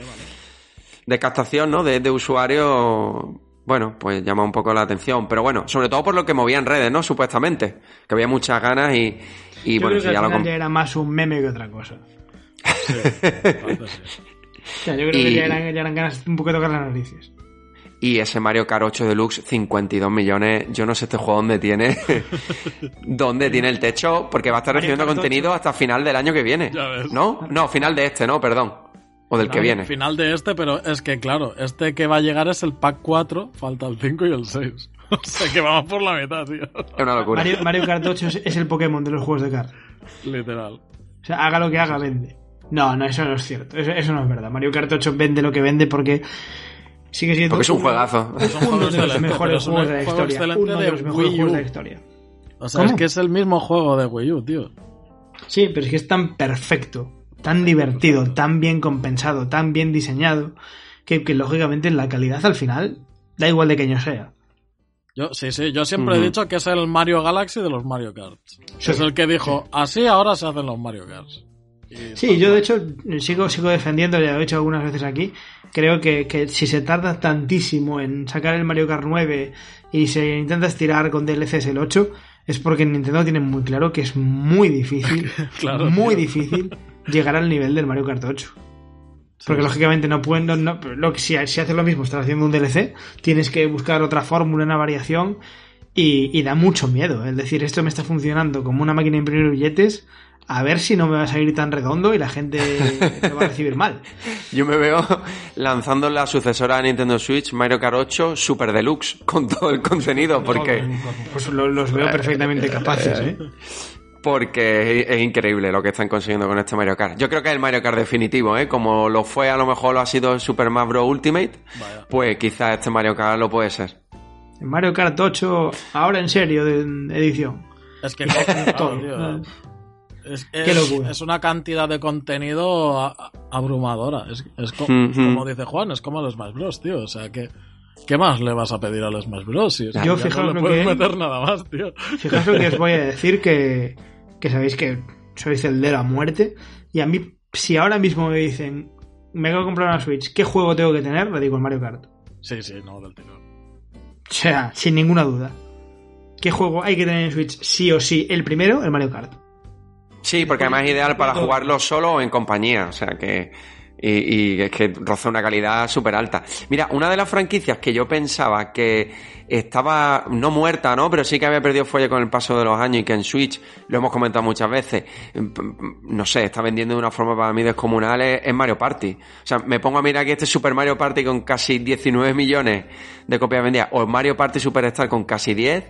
de captación, ¿no? De, de usuario, bueno, pues llama un poco la atención. Pero bueno, sobre todo por lo que movía en redes, ¿no? Supuestamente. Que había muchas ganas y, y Yo bueno, creo si que ya al lo final comp- ya era más un meme que otra cosa. Sí. O sea, yo creo Y- que ya eran, ya eran ganas un poco de tocar las narices. Y ese Mario Kart 8 Deluxe, 52 millones. Yo no sé este juego dónde tiene. dónde tiene el techo, porque va a estar recibiendo contenido 8. hasta final del año que viene. Ya ves. ¿No? No, final de este, no, perdón. O del que viene. Final de este, pero es que claro, este que va a llegar es el pack 4, falta el 5 y el 6. O sea que vamos por la mitad, tío. Es una locura. Mario, Mario Kart 8 es, es el Pokémon de los juegos de kart. Literal. O sea, haga lo que haga, vende. No, no, eso no es cierto. Eso, eso no es verdad. Mario Kart 8 vende lo que vende porque sigue siendo Porque es un juegazo. Es uno de los mejores juegos de la historia. Uno de los mejores juegos de la historia. O sea, ¿Cómo? es que es el mismo juego de Wii U, tío. Sí, pero es que es tan perfecto, tan divertido, tan bien compensado, tan bien diseñado, que, que lógicamente la calidad al final da igual de que año sea. Yo, sí, sí, yo siempre he Ujú. dicho que es el Mario Galaxy de los Mario Kart. Sí. Es el que dijo, así ahora se hacen los Mario Karts. Y- Sí, yo de hecho sigo, sigo defendiendo, ya lo he hecho algunas veces aquí, creo que, que si se tarda tantísimo en sacar el Mario Kart 9 y se intenta estirar con DLCs el 8, es porque Nintendo tiene muy claro que es muy difícil, Claro, muy tío. difícil llegar al nivel del Mario Kart 8. Porque lógicamente no pueden, no, no- lo que si, si haces lo mismo, estás haciendo un DLC, tienes que buscar otra fórmula, una variación y, y da mucho miedo. Es decir, esto me está funcionando como una máquina de imprimir billetes, a ver si no me va a salir tan redondo y la gente me va a recibir mal. Yo me veo lanzando la sucesora de Nintendo Switch, Mario Kart 8 Super Deluxe, con todo el contenido, porque, Pues lo- los veo perfectamente capaces, ¿eh? Porque es, es increíble lo que están consiguiendo con este Mario Kart. Yo creo que es el Mario Kart definitivo, ¿eh? Como lo fue, a lo mejor lo ha sido el Super Mario Bros. Ultimate, Vaya. pues quizás este Mario Kart lo puede ser. Mario Kart 8, ahora en serio, de edición. Es que Todo. tío, Es, Qué es- locura. es una cantidad de contenido a- a- abrumadora. Es, es co- como dice Juan, es como el Smash Bros, tío. O sea, que ¿qué más le vas a pedir al Smash Bros? Si es que Yo, ya fijaos no le puedes que- meter nada más, tío. Fijaos lo que os voy a decir, que, que sabéis que soy celdero a muerte. Y a mí, si ahora mismo me dicen, me acabo de comprar una Switch, ¿qué juego tengo que tener? Le digo el Mario Kart. Sí, sí, no, del tirón. O sea, sin ninguna duda. ¿Qué juego hay que tener en Switch sí o sí? El primero, el Mario Kart. Sí, porque además es ideal para jugarlo solo o en compañía. O sea que. Y, y es que roza una calidad súper alta. Mira, una de las franquicias que yo pensaba que estaba no muerta, ¿no? Pero sí que había perdido fuelle con el paso de los años y que en Switch, lo hemos comentado muchas veces, no sé, está vendiendo de una forma para mí descomunal es, Mario Party. O sea, me pongo a mirar aquí este Super Mario Party con casi 19 millones de copias vendidas o Mario Party Superstar con casi 10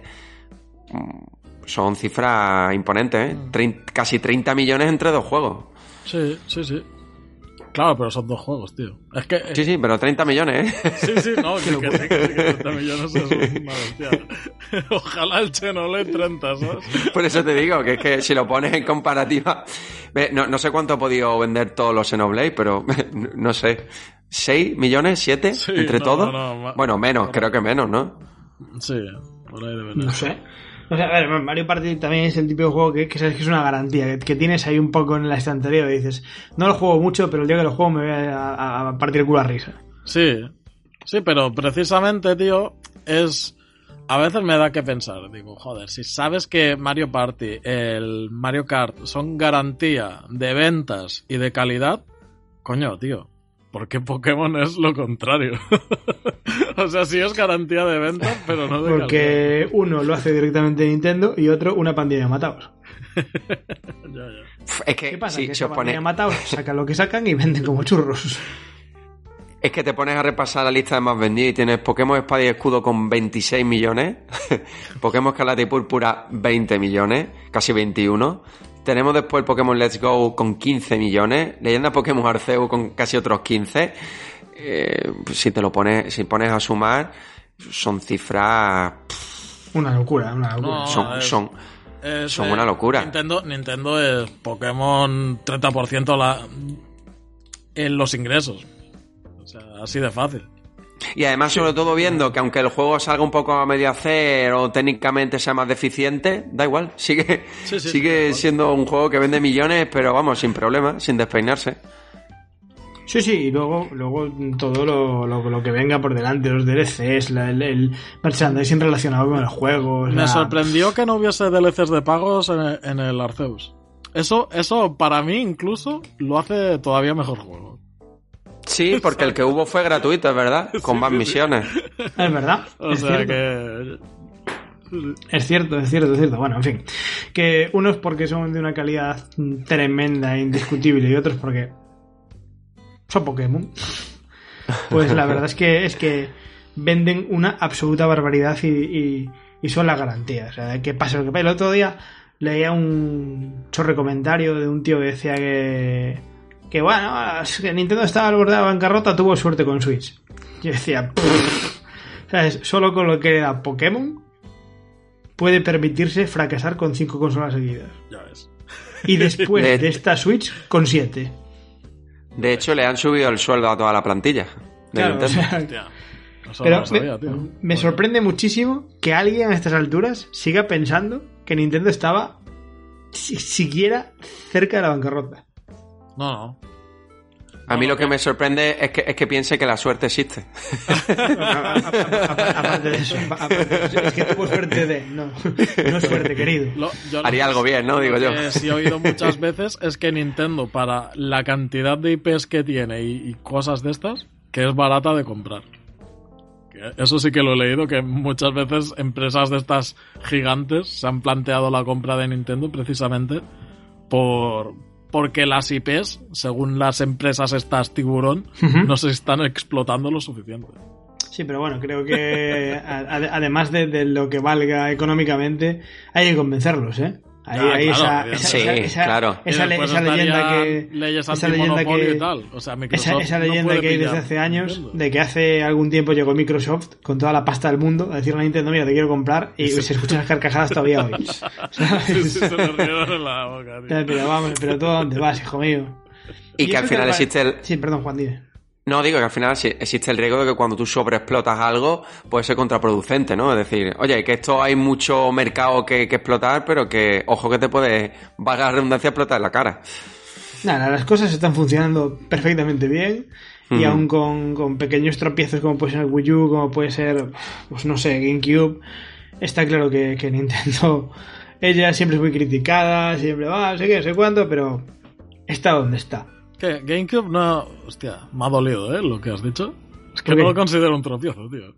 son cifras imponentes, ¿eh? Trein- casi 30 millones entre dos juegos. Sí, sí, sí. Claro, pero son dos juegos, tío. Es que. Sí, sí, pero 30 millones, ¿eh? Sí, sí, no, que, que, sí, que, que 30 millones es una bestia. Ojalá el Xenoblade 30, ¿sabes? Por eso te digo, que es que si lo pones en comparativa... No, no sé cuánto ha podido vender todos los Xenoblade, pero no sé. ¿6 millones? ¿7? Sí, ¿Entre no, todos? no, bueno, menos, creo que menos, ¿no? Sí, por ahí debe No sé. O sea, a ver, Mario Party también es el típico juego que, sabes que es una garantía, que, tienes ahí un poco en la estantería y dices, no lo juego mucho, pero el día que lo juego me voy a- a partir el culo a risa. Sí, sí, pero precisamente, tío, es... A veces me da que pensar, digo, joder, si sabes que Mario Party, el Mario Kart son garantía de ventas y de calidad, coño, tío, ¿por qué Pokémon es lo contrario? o sea, sí es garantía de ventas, pero no de calidad. Porque uno lo hace directamente Nintendo y otro una pandilla de matados. Ya, ya. Es que, ¿Qué pasa? si, que esa pandilla pone, de matados sacan lo que sacan y venden como churros. es que te pones a repasar la lista de más vendidos y tienes Pokémon Espada y Escudo con 26 millones, Pokémon Escarlata y Púrpura 20 millones, casi 21. Tenemos después el Pokémon Let's Go con 15 millones, Leyenda Pokémon Arceus con casi otros 15. Eh, si te lo pones, si pones a sumar, son cifras, pff, Una locura, una locura. No, son, es- son, Es, Son eh, una locura. Nintendo, Nintendo es Pokémon 30% la, en los ingresos. O sea, así de fácil. Y además, sobre todo viendo que aunque el juego salga un poco a medio hacer o técnicamente sea más deficiente, da igual, sigue, Sí, sí, sigue siendo un juego que vende millones, pero vamos, sin problema, sin despeinarse. Sí, sí, y luego, luego todo lo, lo, lo que venga por delante, los DLCs, la- el, el merchandising relacionado con el juego. Me sorprendió que no hubiese DLCs de pagos en el, en el Arceus. Eso, eso para mí incluso lo hace todavía mejor juego. Sí, porque el que hubo fue gratuito, es verdad, con más misiones. Es verdad. O es sea cierto. que... Es cierto, es cierto, es cierto. Bueno, en fin. Que unos porque son de una calidad tremenda e indiscutible y otros porque son Pokémon. Pues la verdad es que es que venden una absoluta barbaridad y, y- y son la garantía. O sea, que pase lo que pase. El otro día leía un chorre comentario de un tío que decía que que bueno, que Nintendo estaba al borde de la bancarrota, tuvo suerte con Switch. Yo decía. ¿sabes? Solo con lo que era Pokémon puede permitirse fracasar con cinco consolas seguidas. Ya ves. Y después De- de esta Switch, con siete. De hecho, le han subido el sueldo a toda la plantilla. de Claro, o Nintendo. sea, Hostia. Eso pero no lo sabía, me, tío. me sorprende muchísimo que alguien a estas alturas siga pensando que Nintendo estaba si- siquiera cerca de la bancarrota. No, no. A mí lo que me sorprende es que, es que piense que la suerte existe. Aparte de eso, es que tuvo suerte de. No, no suerte, querido. Lo- yo Haría lo- algo bien, ¿no? Digo yo. Que sí he oído muchas veces es que Nintendo, para la cantidad de IPs que tiene y, y cosas de estas, que es barata de comprar. Que Eso sí que lo he leído, que muchas veces empresas de estas gigantes se han planteado la compra de Nintendo precisamente por porque las IPs, según las empresas estas tiburón, no se están explotando lo suficiente. Sí, pero bueno, creo que a- a- además de, de lo que valga económicamente, hay que convencerlos, ¿eh? Ahí, Ah, ahí claro, esa, esa, Sí, esa- esa- claro. Y esa, le- después esa leyenda que leyes esa leyenda que y tal. O sea, esa, no leyenda que hay desde hace años de que hace algún tiempo llegó Microsoft con toda la pasta del mundo a decirle a Nintendo mira te quiero comprar y se escuchan las carcajadas todavía hoy ¿sabes? Sí, sí, se lo rieron en la boca, tío. pero vamos pero tú a dónde vas hijo mío Y que al final te- existe el... sí perdón Juan dime No, digo que al final existe el riesgo de que cuando tú sobreexplotas algo puede ser contraproducente, ¿no? Es decir, oye, que esto hay mucho mercado que, que explotar, pero que, ojo que te puede, valga la redundancia, explotar en la cara. Nada, las cosas están funcionando perfectamente bien y aún con, con pequeños tropiezos como puede ser el Wii U, como puede ser, pues no sé, GameCube, está claro que, que Nintendo, ella siempre es muy criticada, siempre va, no sé qué, no sé cuánto, pero está donde está. Que GameCube no. Hostia, me ha dolido, ¿eh? Lo que has dicho. Es que ¿Por qué? no lo considero un tropiezo, tío.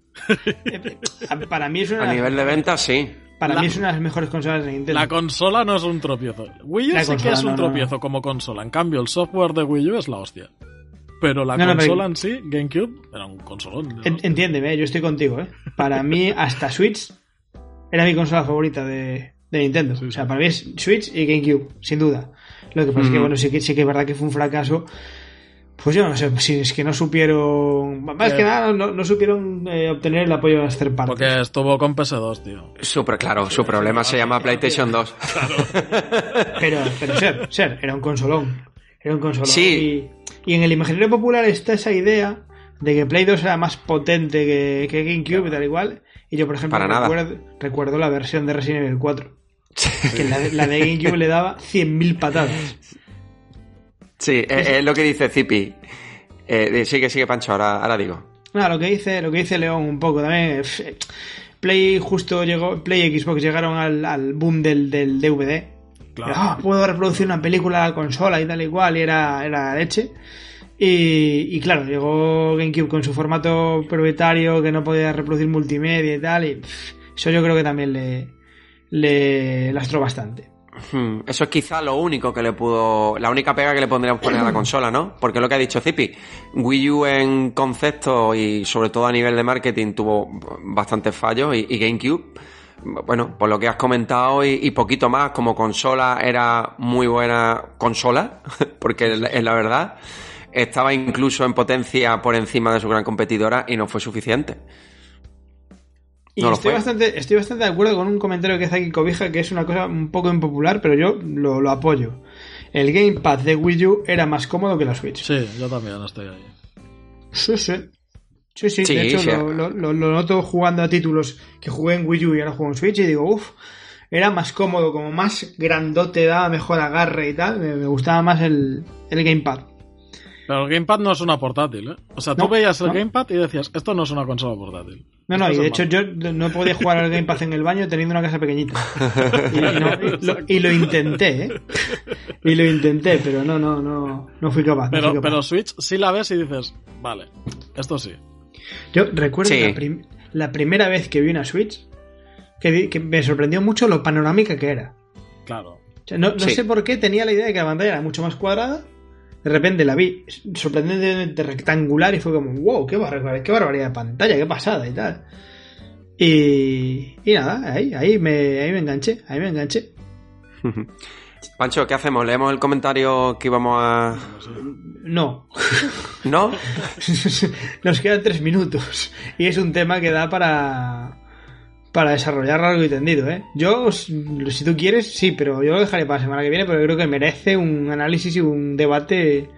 Para mí es una, A nivel de venta, sí. para la- mí es una de las mejores consolas de Nintendo. La consola no es un tropiezo. Wii U La sí que es un no, tropiezo no. como consola. En cambio, el software de Wii U es la hostia. Pero la No, no, pero- consola en sí, GameCube, era un consolón. En- Entiéndeme, yo estoy contigo, ¿eh? Para mí, hasta Switch era mi consola favorita de, de Nintendo. Sí, o sea, para mí es Switch y GameCube, sin duda. Lo que pasa es que, Ujú. bueno, sí que, sí que es verdad que fue un fracaso. Pues yo no sé, si es que no supieron. Más Eh. que nada, no, no supieron eh, obtener el apoyo de las third parties. Porque estuvo con PS2, tío. Pro- claro, su problema se llama PlayStation 2. Pero, pero ser, ser, era un consolón. Era un consolón. Sí. Y, y en el imaginario popular está esa idea de que Play 2 era más potente que, que GameCube y tal igual. Y yo, por ejemplo, Para nada. recuerdo, recuerdo la versión de Resident Evil 4. Que la de, la de GameCube le daba 100.000 patadas. Sí, es, es lo que dice Zipi. Eh, sigue, sigue, Pancho, ahora, ahora digo. Nada, lo que dice, lo que dice León un poco también. pf, Play justo llegó, Play y Xbox llegaron al, al boom del, del DVD. Claro. Ah, puedo reproducir una película a la consola y tal y cual, y era, era leche. Y, y claro, llegó GameCube con su formato propietario que no podía reproducir multimedia y tal, y pff, eso yo creo que también le, le lastró bastante. Hmm, Eso es quizá lo único que le pudo. La única pega que le pondríamos poner a la consola, ¿no? Porque lo que ha dicho Zipi, Wii U en concepto y sobre todo a nivel de marketing tuvo bastantes fallos y, GameCube, bueno, por lo que has comentado y, y poquito más, como consola era muy buena consola, porque es la verdad, estaba incluso en potencia por encima de su gran competidora y no fue suficiente. Y No estoy, bastante, estoy bastante de acuerdo con un comentario que hace aquí Cobija, que es una cosa un poco impopular, pero yo lo, lo apoyo. El Gamepad de Wii U era más cómodo que la Switch. Sí, yo también estoy ahí. Sí, sí. Sí, sí, Sí, de hecho sí. Lo, lo- lo- lo noto jugando a títulos que jugué en Wii U y ahora juego en Switch y digo, uff, era más cómodo, como más grandote, daba mejor agarre y tal. Me, me gustaba más el, el Gamepad. Pero el Gamepad no es una portátil, ¿eh? O sea, tú No, veías el no. Gamepad y decías, esto no es una consola portátil. No, no, y de hecho yo no podía jugar al Gamepad en el baño teniendo una casa pequeñita. Y, y no- y lo, y lo intenté, ¿eh? Y lo intenté, pero no, no, no, no fui capaz. no Pero, fui capaz. pero Switch sí la ves y dices, vale, esto sí. Yo recuerdo Sí. la, prim- la primera vez que vi una Switch que, vi- que me sorprendió mucho lo panorámica que era. Claro. O sea, no, no Sí. sé por qué tenía la idea de que la pantalla era mucho más cuadrada. De repente la vi sorprendentemente rectangular y fue como, wow, qué, barbaridad, qué barbaridad de pantalla, qué pasada y tal. Y, y nada, ahí, ahí, me, ahí me enganché, ahí me enganché. Pancho, ¿qué hacemos? ¿Leemos el comentario que íbamos a...? No, ¿No? nos quedan tres minutos y es un tema que da para para desarrollar largo y tendido, ¿eh? Yo, si tú quieres, sí, pero yo lo dejaré para la semana que viene, pero creo que merece un análisis y un debate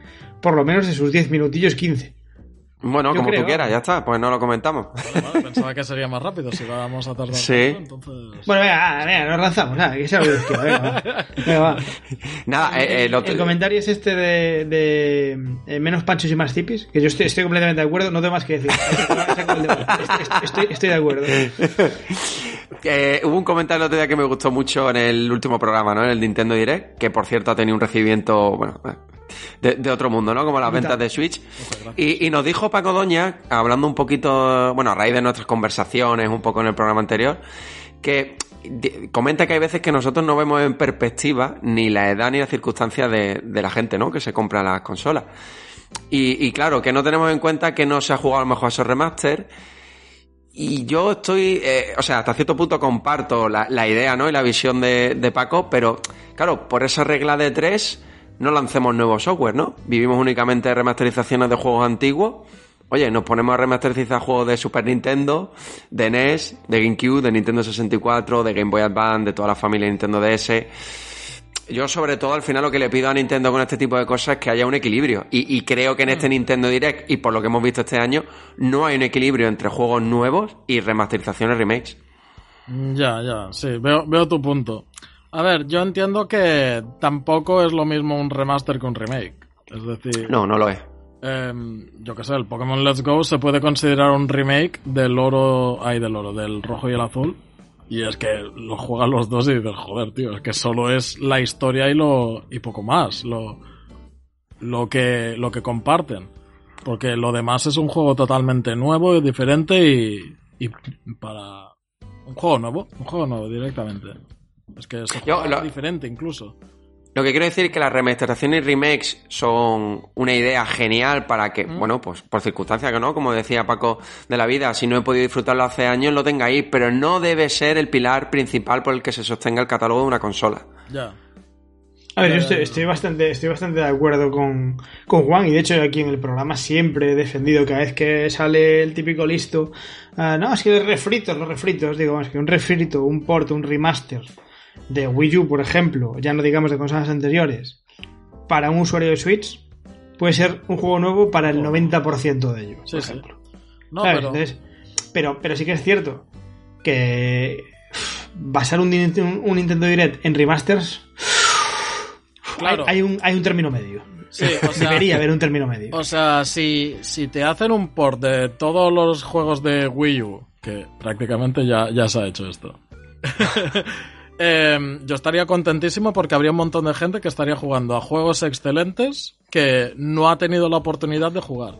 por lo menos de sus 10 minutillos, 15. Bueno, Yo como creo. tú quieras, ya está, pues no lo comentamos. Vale, vale, pensaba que sería más rápido si vamos a tardar Sí. entonces... Bueno, venga, venga, nos lanzamos, nada, que sea lo que Dios quiera, venga, va. Venga, va. Nada, eh, eh, lo- El comentario es este de, de, eh, menos panchos y más tipis, que yo estoy, estoy completamente de acuerdo, no tengo más que decir. El estoy de acuerdo. Eh, hubo un comentario el otro día que me gustó mucho en el último programa, ¿no? En el Nintendo Direct, que por cierto ha tenido un recibimiento, bueno, de, de otro mundo, ¿no? Como las ventas de Switch. Y, y nos dijo Paco Doña, hablando un poquito, bueno, a raíz de nuestras conversaciones, un poco en el programa anterior, que comenta que hay veces que nosotros no vemos en perspectiva ni la edad ni las circunstancias de, de la gente, ¿no? Que se compra las consolas. Y, y claro, que no tenemos en cuenta que no se ha jugado a lo mejor a esos remaster y yo estoy, eh, o sea, hasta cierto punto comparto la, la idea, ¿no? Y la visión de, Paco, pero claro, por esa regla de tres no lancemos nuevo software, ¿no? Vivimos únicamente remasterizaciones de juegos antiguos. Oye, nos ponemos a remasterizar juegos de Super Nintendo, de NES, de GameCube, de Nintendo 64, de Game Boy Advance, de toda la familia Nintendo DS yo sobre todo al final lo que le pido a Nintendo con este tipo de cosas es que haya un equilibrio. Y, y, creo que en este mm. Nintendo Direct, y por lo que hemos visto este año, no hay un equilibrio entre juegos nuevos y remasterizaciones remakes. Mm, ya, ya, sí, veo, veo tu punto. A ver, yo entiendo que tampoco es lo mismo un remaster que un remake. Es decir... No, no lo es. Eh, yo qué sé, el Pokémon Let's Go se puede considerar un remake del oro... Ay, del oro, del rojo y el azul y es que lo juegan los dos y dices, joder, tío, es que solo es la historia y lo y poco más, lo, lo que lo que comparten. Porque lo demás es un juego totalmente nuevo y diferente y, y para un juego nuevo, un juego nuevo directamente. Es que es diferente incluso. Lo que quiero decir es que las remasterizaciones y remakes son una idea genial para que, mm. bueno, pues por circunstancias que no, como decía Paco de la vida, si no he podido disfrutarlo hace años, lo tengáis, pero no debe ser el pilar principal por el que se sostenga el catálogo de una consola. Ya. A ver, yo estoy, bastante, estoy bastante de acuerdo con, con, Juan y de hecho aquí en el programa siempre he defendido cada vez que sale el típico listo, uh, no, es que los refritos, los refritos, digo, es que un refrito, un port, un remaster de Wii U, por ejemplo, ya no digamos de consolas anteriores, para un usuario de Switch, puede ser un juego nuevo para el 90% de ellos, por ejemplo. No, pero... pero... pero... sí que es cierto que basar un, un, Nintendo Direct en remasters, claro. hay, un, hay un término medio. Sí, o sea, Debería haber un término medio. O sea, si, si te hacen un port de todos los juegos de Wii U, que prácticamente ya, ya se ha hecho esto. Eh, yo estaría contentísimo porque habría un montón de gente que estaría jugando a juegos excelentes que no ha tenido la oportunidad de jugar.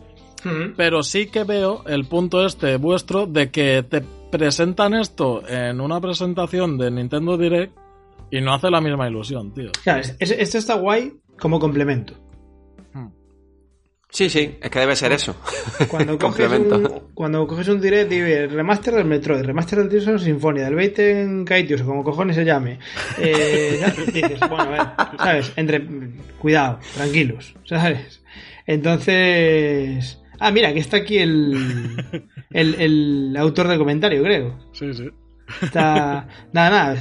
Pero sí que veo el punto este vuestro de que te presentan esto en una presentación de Nintendo Direct y no hace la misma ilusión, tío. esto está guay como complemento. Sí, sí, es que debe ser eso. Cuando coges, un, cuando coges un direct y el remaster del Metroid, remaster del of Sinfonia, del Baiten Kaitius, o como cojones se llame, eh, dices, bueno, a ver, ¿sabes? Entre, cuidado, tranquilos, ¿sabes? Entonces... Ah, mira, que está aquí el, el, el autor del comentario, creo. Sí, sí. Está, nada, nada,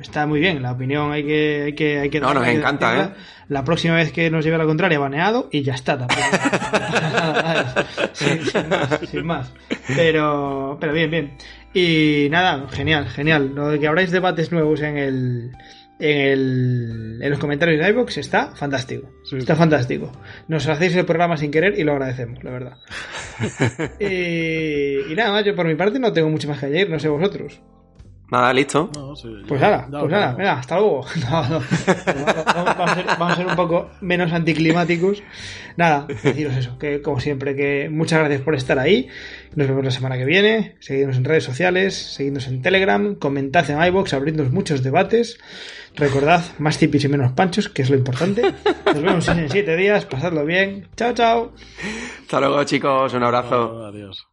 está muy bien. La opinión hay que, hay que, hay que No, nos encanta, ¿eh? La próxima vez que nos lleve a la contraria, baneado y ya está. sin, más, Pero, pero bien, bien. Y nada, genial, genial. Lo de que habráis debates nuevos en el, en, el, en los comentarios de iVoox está fantástico. Está fantástico. Nos hacéis el programa sin querer y lo agradecemos, la verdad. y, y, nada más, yo por mi parte no tengo mucho más que añadir, no sé vosotros. Nada, listo. pues nada, pues nada, venga, hasta luego. vamos, a ser, un poco menos anticlimáticos. Nada, deciros eso, que como siempre, que muchas gracias por estar ahí. Nos vemos la semana que viene. Seguidnos en redes sociales, seguidnos en Telegram, comentad en iBox, abrirnos muchos debates. Recordad, más tipis y menos panchos, que es lo importante. Nos vemos en siete días, pasadlo bien. Chao, chao. Hasta luego, chicos, un abrazo. adiós.